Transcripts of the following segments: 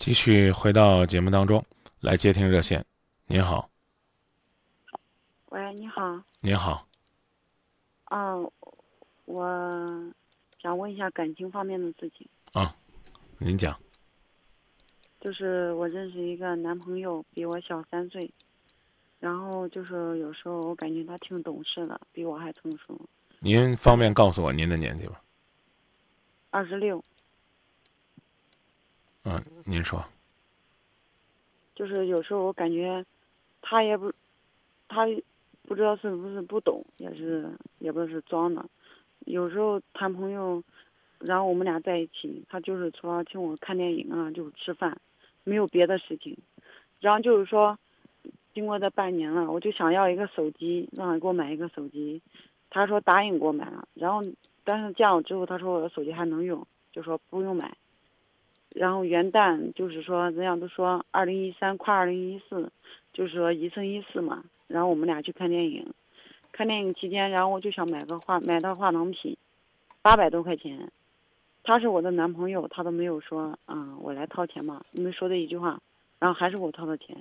继续回到节目当中来接听热线。您好，喂，你好。您好，啊，我想问一下感情方面的事情。啊，您讲。就是我认识一个男朋友，比我小三岁，然后就是有时候我感觉他挺懂事的，比我还成熟。您方便告诉我您的年纪吗？二十六。嗯，您说。就是有时候我感觉，他也不，他不知道是不是不懂，也是也不是装的。有时候谈朋友，然后我们俩在一起，他就是除了请我看电影啊，就是吃饭，没有别的事情。然后就是说，经过这半年了，我就想要一个手机，让他给我买一个手机。他说答应给我买了，然后但是见我之后，他说我的手机还能用，就说不用买。然后元旦就是说，人家都说二零一三跨二零一四，就是说一生一世嘛。然后我们俩去看电影，看电影期间，然后我就想买个化买套化妆品，八百多块钱。他是我的男朋友，他都没有说啊，我来掏钱嘛，没说这一句话。然后还是我掏的钱。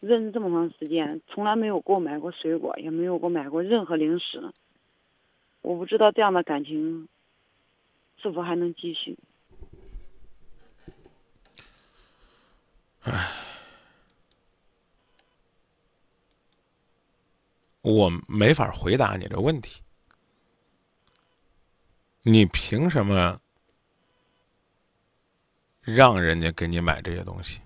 认识这么长时间，从来没有给我买过水果，也没有给我买过任何零食。我不知道这样的感情是否还能继续。唉，我没法回答你这问题。你凭什么让人家给你买这些东西？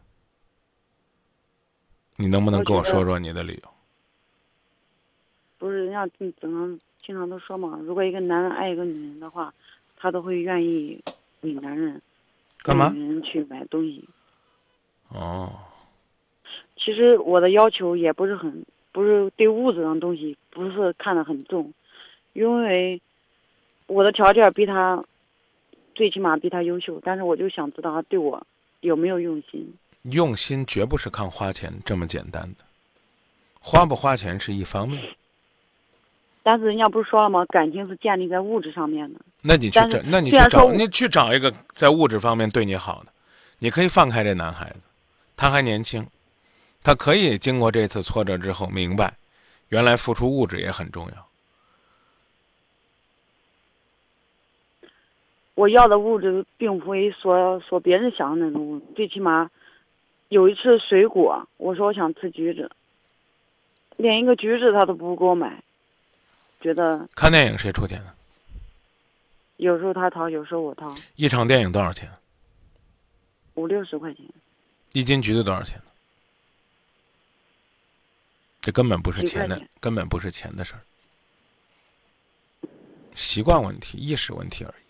你能不能跟我说说你的理由？不是人家经常经常都说嘛，如果一个男人爱一个女人的话，他都会愿意为男人干嘛？女人去买东西。哦，其实我的要求也不是很，不是对物质上东西不是看得很重，因为我的条件比他最起码比他优秀，但是我就想知道他对我有没有用心。用心绝不是看花钱这么简单的，花不花钱是一方面。但是人家不是说了吗？感情是建立在物质上面的。那你去找，那你去找，你去找一个在物质方面对你好的，你可以放开这男孩子，他还年轻，他可以经过这次挫折之后明白，原来付出物质也很重要。我要的物质并非说说别人想的那种物质，最起码。有一次水果，我说我想吃橘子，连一个橘子他都不给我买，觉得看电影谁出钱呢？有时候他掏，有时候我掏。一场电影多少钱？五六十块钱。一斤橘子多少钱呢？这根本不是钱的，根本不是钱的事儿，习惯问题、意识问题而已。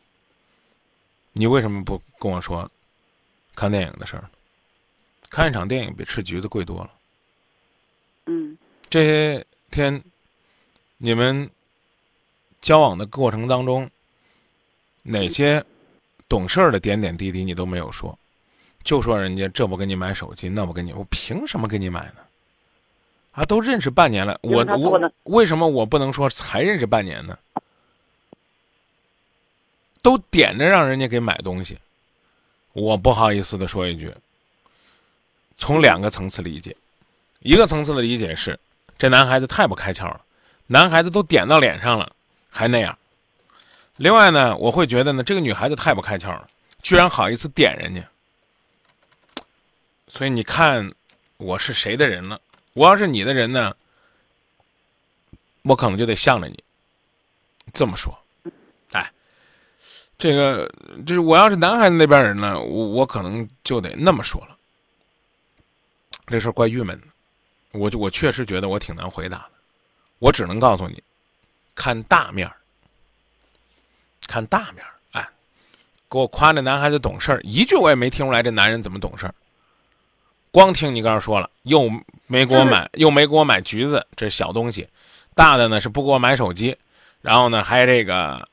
你为什么不跟我说看电影的事儿？看一场电影比吃橘子贵多了。嗯，这些天你们交往的过程当中，哪些懂事儿的点点滴滴你都没有说，就说人家这不给你买手机，那不给你，我凭什么给你买呢？啊，都认识半年了，我我为什么我不能说才认识半年呢？都点着让人家给买东西，我不好意思的说一句。从两个层次理解，一个层次的理解是，这男孩子太不开窍了，男孩子都点到脸上了，还那样。另外呢，我会觉得呢，这个女孩子太不开窍了，居然好意思点人家。所以你看，我是谁的人了？我要是你的人呢，我可能就得向着你这么说。哎，这个就是我要是男孩子那边人呢，我我可能就得那么说了。这事儿怪郁闷的，我就我确实觉得我挺难回答的，我只能告诉你，看大面儿，看大面儿，哎，给我夸这男孩子懂事儿，一句我也没听出来这男人怎么懂事儿，光听你刚才说了，又没给我买，又没给我买橘子，这是小东西，大的呢是不给我买手机，然后呢还这个，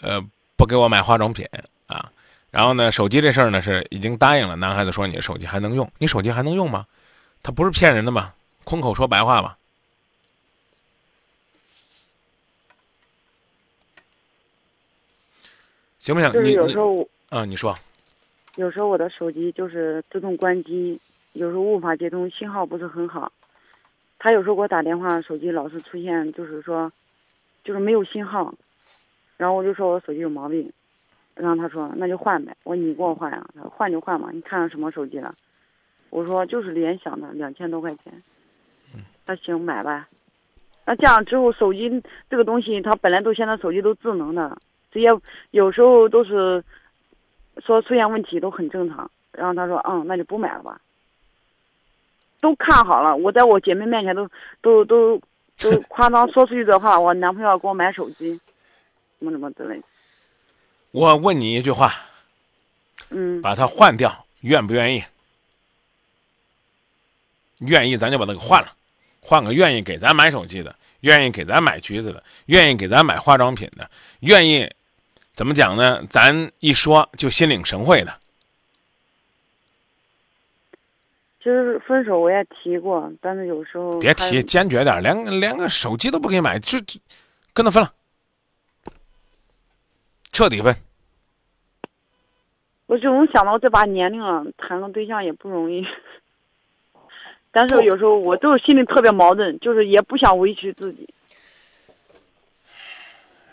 呃，不给我买化妆品啊。然后呢，手机这事儿呢是已经答应了。男孩子说：“你的手机还能用？你手机还能用吗？他不是骗人的吗？空口说白话吧？行不行？你有时候啊，你说，有时候我的手机就是自动关机，有时候无法接通，信号不是很好。他有时候给我打电话，手机老是出现就是说，就是没有信号。然后我就说我手机有毛病，然后他说那就换呗。我说你给我换呀，他说换就换嘛，你看上什么手机了？我说就是联想的，两千多块钱。他行买吧。那这样之后，手机这个东西，它本来都现在手机都智能的，这些有时候都是说出现问题都很正常。然后他说，嗯，那就不买了吧。都看好了，我在我姐妹面前都都都 都夸张说出去的话，我男朋友要给我买手机，什么什么之类的。我问你一句话，嗯，把它换掉，愿不愿意？愿意，咱就把它给换了，换个愿意给咱买手机的，愿意给咱买橘子的，愿意给咱买化妆品的，愿意怎么讲呢？咱一说就心领神会的。就是分手我也提过，但是有时候别提，坚决点儿，连连个手机都不给买，就就跟他分了，彻底分。我就能想到这把年龄了，谈个对象也不容易。但是有时候我就是心里特别矛盾，就是也不想委屈自己。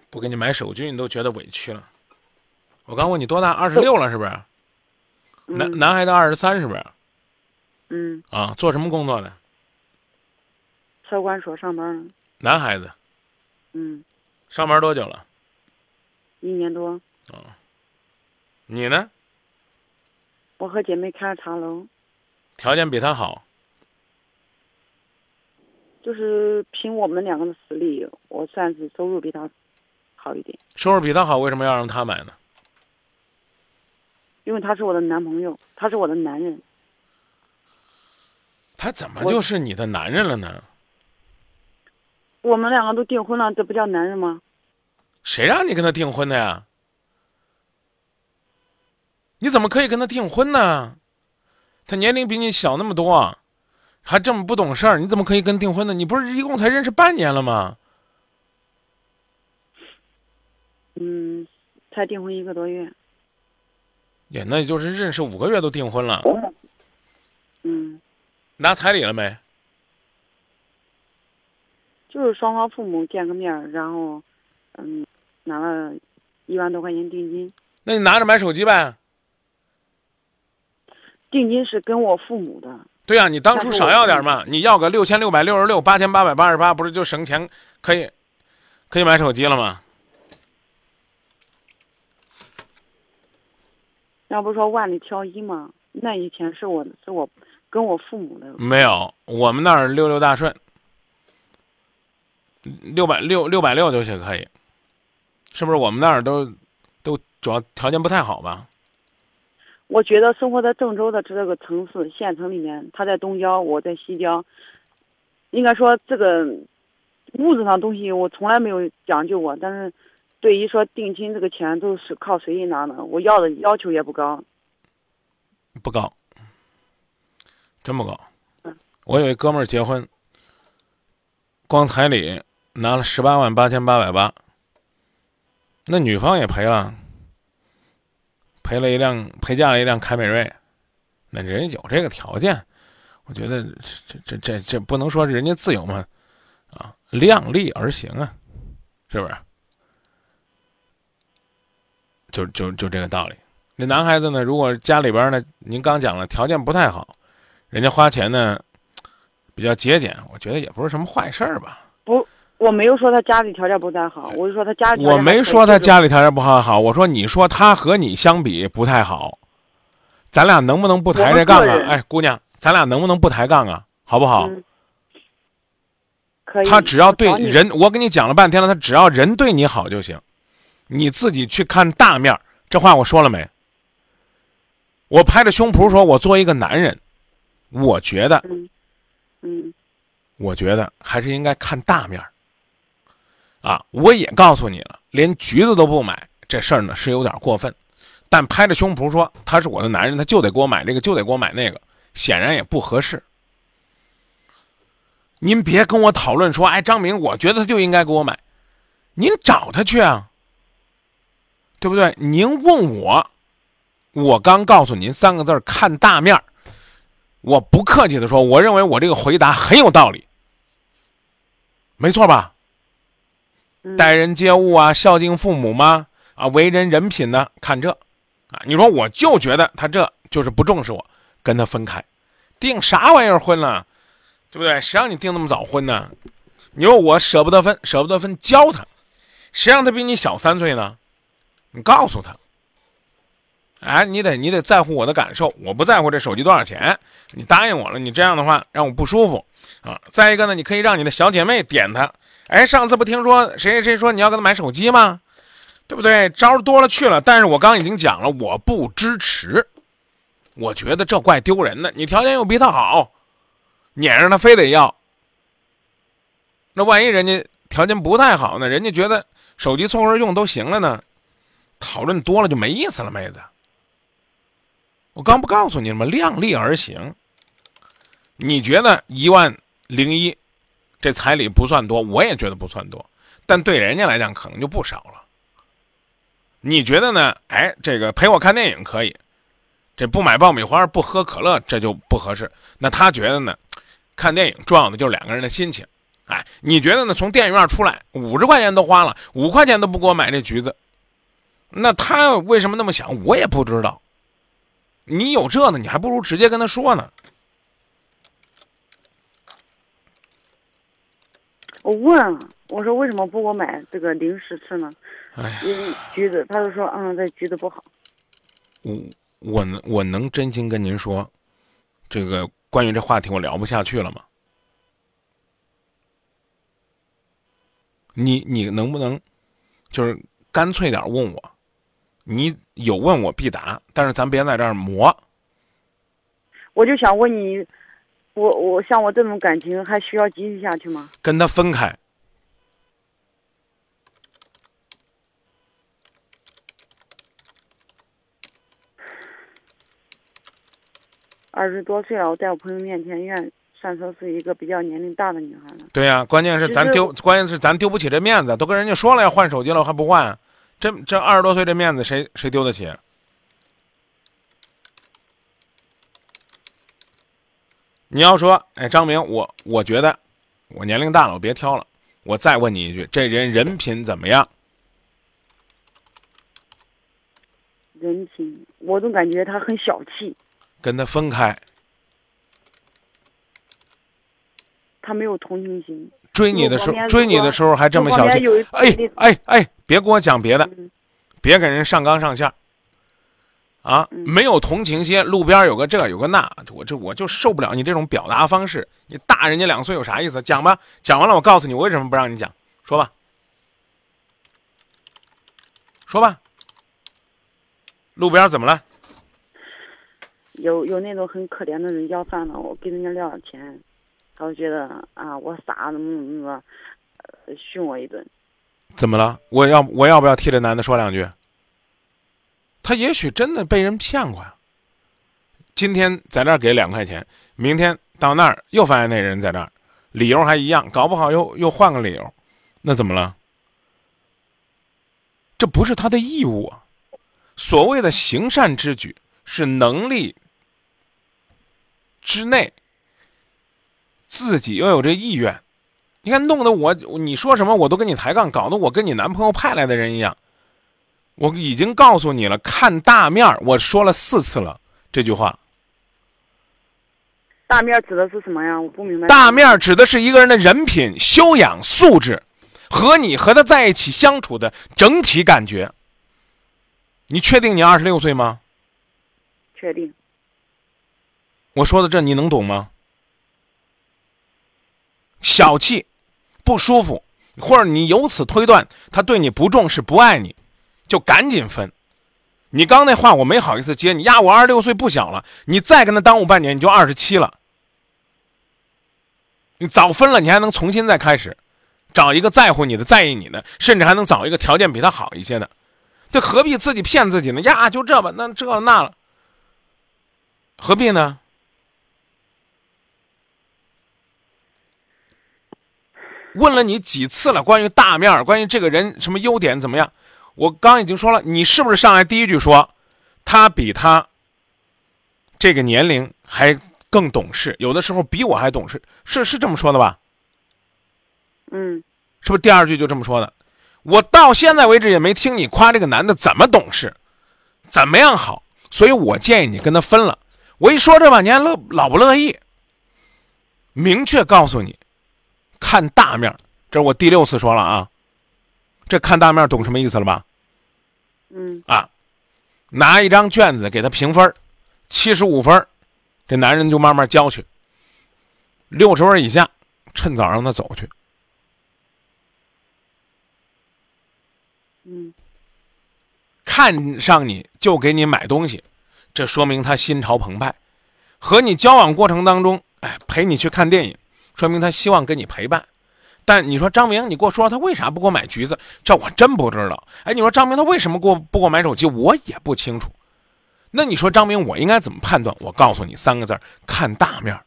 不给你买手机，你都觉得委屈了。我刚问你多大？二十六了是不是？男嗯男孩子二十三是不是？嗯，啊，做什么工作的？车管所上班呢，男孩子嗯，上班多久了？一年多。你呢？我和姐妹开了茶楼，条件比他好，就是凭我们两个的实力，我算是收入比她好一点，收入比他好，为什么要让他买呢？因为他是我的男朋友，他是我的男人。他怎么就是你的男人了呢？我们两个都订婚了，这不叫男人吗？谁让你跟他订婚的呀？你怎么可以跟他订婚呢？他年龄比你小那么多，还这么不懂事儿，你怎么可以跟订婚呢？你不是一共才认识半年了吗？嗯，才订婚一个多月。也那也就是认识五个月都订婚了，嗯，拿彩礼了没？就是双方父母见个面儿，然后，嗯，拿了一万多块钱定金。那你拿着买手机呗。定金是跟我父母的，对呀、你当初少要点嘛，你要个六千六百六十六，八千八百八十八，不是就省钱，可以，可以买手机了吗？要不说万里挑一嘛，那以前是我是我跟我父母的，没有，我们那儿六六大顺，六百六六百六就行可以，是不是？我们那儿都都主要条件不太好吧？我觉得生活在郑州的这个城市县城里面，他在东郊，我在西郊，应该说这个物质上东西我从来没有讲究过，但是对于说定金这个钱都是靠随意拿呢，我要的要求也不高。不高，真不高嗯。我有一哥们儿结婚，光彩礼拿了十八万八千八百八，那女方也赔了，赔了一辆陪嫁了一辆凯美瑞，那人有这个条件，我觉得这这这这不能说人家自由嘛，啊，量力而行啊，是不是？就就就这个道理。那男孩子呢，如果家里边呢，您刚讲了条件不太好，人家花钱呢比较节俭，我觉得也不是什么坏事儿吧。不，我没有说他家里条件不太好，我就说他家里我没说他家里条件不好好，我说你说他和你相比不太好，咱俩能不能不抬这杠啊？哎，姑娘，咱俩能不能不抬杠啊？好不好？嗯，可以。他只要对人，我跟你讲了半天了，他只要人对你好就行，你自己去看大面儿。这话我说了没？我拍着胸脯说，我作为一个男人，我觉得，嗯嗯我觉得还是应该看大面儿。啊，我也告诉你了，连橘子都不买，这事儿呢是有点过分。但拍着胸脯说他是我的男人，他就得给我买这个，就得给我买那个，显然也不合适。您别跟我讨论说，哎，张明，我觉得他就应该给我买，您找他去啊，对不对？您问我，我刚告诉您三个字儿看大面儿。我不客气的说，我认为我这个回答很有道理，没错吧？嗯待人接物啊，孝敬父母吗？啊，为人人品呢？看这，啊，你说我就觉得他这就是不重视我，跟他分开，订啥玩意儿婚了，对不对？谁让你订那么早婚呢？你说我舍不得分，舍不得分，教他，谁让他比你小三岁呢？你告诉他，哎，你得你得在乎我的感受，我不在乎这手机多少钱，你答应我了，你这样的话让我不舒服啊。再一个呢，你可以让你的小姐妹点他，哎，上次不听说谁谁谁说你要给他买手机吗？对不对？招多了去了，但是我刚已经讲了，我不支持，我觉得这怪丢人的。你条件又比他好，撵着他非得要，那万一人家条件不太好呢？人家觉得手机凑合用都行了呢，讨论多了就没意思了，妹子。我刚不告诉你了吗？量力而行。你觉得一万零一这彩礼不算多，我也觉得不算多，但对人家来讲可能就不少了。你觉得呢？哎，这个陪我看电影可以，这不买爆米花不喝可乐这就不合适。那他觉得呢？看电影重要的就是两个人的心情。哎，你觉得呢？从电影院出来五十块钱都花了，五块钱都不给我买这橘子，那他为什么那么想？我也不知道。你有这呢，你还不如直接跟他说呢。我问了，我说为什么不给我买这个零食吃呢？哎橘子，他就说嗯，这橘子不好。我我能我能真心跟您说，这个关于这话题我聊不下去了吗？你你能不能，就是干脆点问我，你有问我必答，但是咱别在这儿磨。我就想问你，我我像我这种感情还需要继续下去吗？跟他分开。二十多岁了，我在我朋友面前愿算说是一个比较年龄大的女孩了。对呀、关键是咱丢，关键是咱丢不起这面子，都跟人家说了要换手机了，还不换，这这二十多岁这面子谁谁丢得起？你要说，哎，张明，我我觉得我年龄大了，我别挑了。我再问你一句，这人人品怎么样？人品，我总感觉他很小气，跟他分开，他没有同情心。追你的时候，追你的时候还这么小气，哎哎哎，别跟我讲别的，嗯别给人上纲上线儿啊！嗯没有同情心，路边有个这有个那，我这我就受不了你这种表达方式。你大人家两岁有啥意思？讲吧，讲完了我告诉你我为什么不让你讲，说吧，说吧。路边怎么了？有有那种很可怜的人要饭了，我给人家要点钱，他就觉得啊我傻，怎么怎么着，呃训我一顿。怎么了？我要我要不要替这男的说两句？他也许真的被人骗过呀。今天在这儿给两块钱，明天到那儿又发现那人在这儿，理由还一样，搞不好又又换个理由，那怎么了？这不是他的义务啊。所谓的行善之举是能力之内，自己要有这意愿。你看，弄得我你说什么我都跟你抬杠，搞得我跟你男朋友派来的人一样。我已经告诉你了，看大面儿，我说了四次了这句话。大面指的是什么呀？我不明白。大面儿指的是一个人的人品、修养、素质，和你和他在一起相处的整体感觉。你确定你二十六岁吗？确定。我说的这你能懂吗？小气，不舒服，或者你由此推断他对你不重视、不爱你，就赶紧分。你刚那话我没好意思接你呀，我二十六岁不小了，你再跟他耽误半年，你就二十七了。你早分了，你还能重新再开始，找一个在乎你的、在意你的，甚至还能找一个条件比他好一些的，这何必自己骗自己呢？呀，就这吧，那这了那了，何必呢？问了你几次了，关于大面儿，关于这个人什么优点怎么样？我刚已经说了，你是不是上来第一句说，他比他这个年龄还更懂事，有的时候比我还懂事，是是这么说的吧？嗯，是不是第二句就这么说的？我到现在为止也没听你夸这个男的怎么懂事，怎么样好，所以我建议你跟他分了。我一说这吧，你还乐老不乐意？明确告诉你，看大面，这是我第六次说了啊。这看大面懂什么意思了吧？嗯啊，拿一张卷子给他评分，七十五分，这男人就慢慢交去。六十分以下，趁早让他走去。嗯看上你就给你买东西，这说明他心潮澎湃；和你交往过程当中，哎，陪你去看电影，说明他希望跟你陪伴。但你说张明，你给我说他为啥不给我买橘子？这我真不知道。哎，你说张明他为什么给我不给我买手机？我也不清楚。那你说张明，我应该怎么判断？我告诉你三个字：看大面。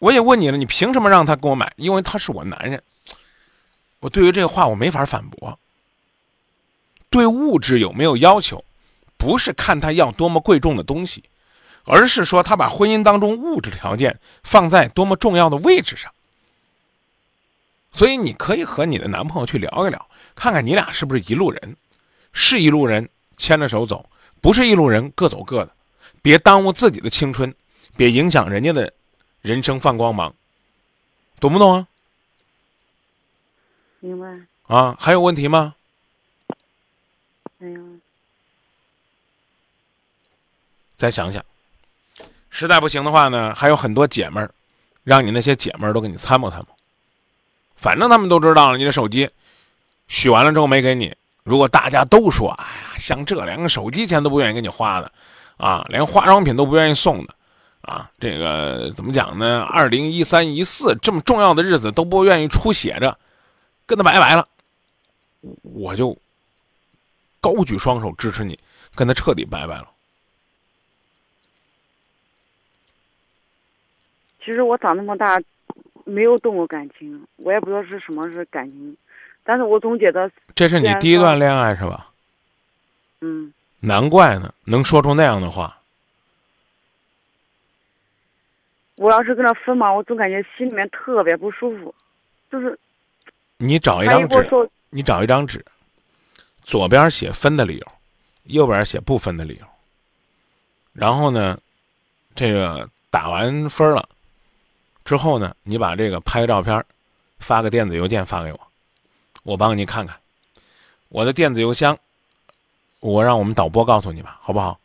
我也问你了，你凭什么让他给我买？因为他是我男人。我对于这个话我没法反驳。对物质有没有要求，不是看他要多么贵重的东西，而是说他把婚姻当中物质条件放在多么重要的位置上。所以你可以和你的男朋友去聊一聊，看看你俩是不是一路人，是一路人牵着手走，不是一路人各走各的，别耽误自己的青春，别影响人家的人生放光芒，懂不懂啊？明白。啊，还有问题吗？没有。再想想，实在不行的话呢，还有很多姐们儿，让你那些姐们儿都给你参谋参谋。反正他们都知道了，你的手机许完了之后没给你。如果大家都说，哎呀，像这连个手机钱都不愿意给你花的，啊，连化妆品都不愿意送的，啊，这个怎么讲呢？二零一三一四这么重要的日子都不愿意出血着，跟他拜拜了，我就高举双手支持你，跟他彻底拜拜了。其实我长那么大，没有动过感情，我也不知道是什么是感情，但是我总觉得，这是你第一段恋爱是吧？嗯，难怪呢，能说出那样的话。我要是跟他分嘛，我总感觉心里面特别不舒服，就是你找一张纸，你找一张纸，左边写分的理由，右边写不分的理由。然后呢，这个打完分了之后呢，你把这个拍个照片，发个电子邮件发给我，我帮你看看。我的电子邮箱，我让我们导播告诉你吧，好不好？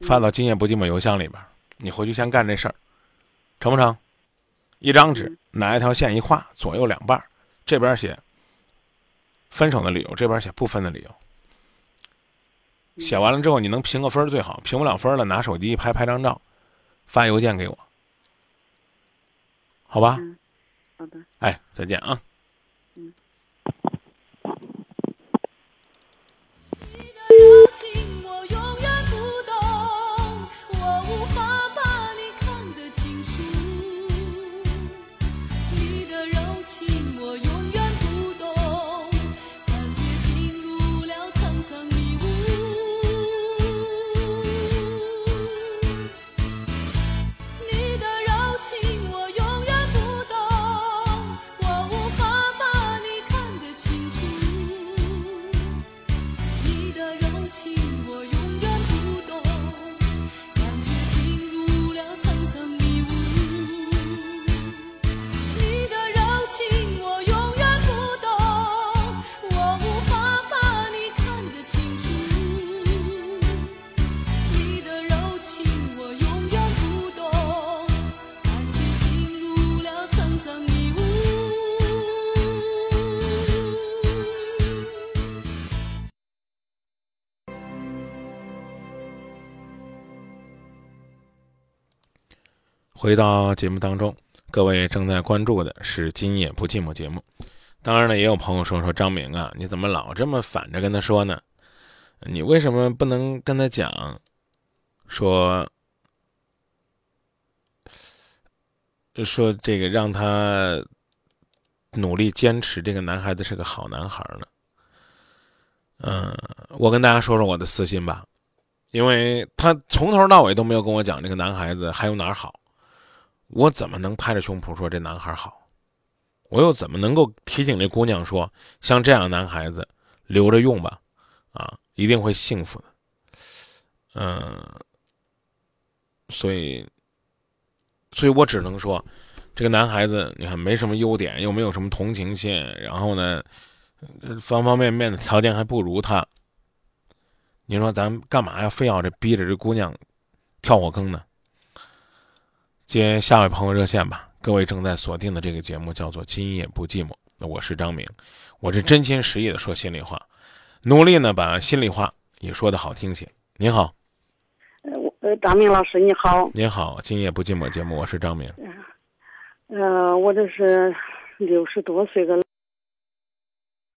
发到今夜不寂寞邮箱里边，你回去先干这事儿，成不成？一张纸，拿一条线一画，左右两半儿，这边写分手的理由，这边写不分的理由。写完了之后，你能评个分儿最好，评不了分儿了，拿手机一拍，拍张照，发邮件给我，好吧？嗯，好的。哎，再见啊！你回到节目当中，各位正在关注的是《今夜不寂寞》节目。当然了，也有朋友说说张明啊，你怎么老这么反着跟他说呢？你为什么不能跟他讲，说说这个让他努力坚持，这个男孩子是个好男孩呢？嗯，我跟大家说说我的私心吧，因为他从头到尾都没有跟我讲这个男孩子还有哪儿好，我怎么能拍着胸脯说这男孩好？我又怎么能够提醒这姑娘说，像这样的男孩子留着用吧，啊，一定会幸福的。嗯，所以，所以我只能说，这个男孩子你看没什么优点，又没有什么同情心，然后呢，方方面面的条件还不如他。你说咱干嘛呀？非要这逼着这姑娘跳火坑呢？接下位朋友热线吧。各位正在锁定的这个节目叫做《今夜不寂寞》，那我是张明，我是真心实意的说心里话，努力呢把心里话也说的好听些。您好，呃，我呃，张明老师你好，您好，《今夜不寂寞》节目，我是张明。呃，我这是六十多岁的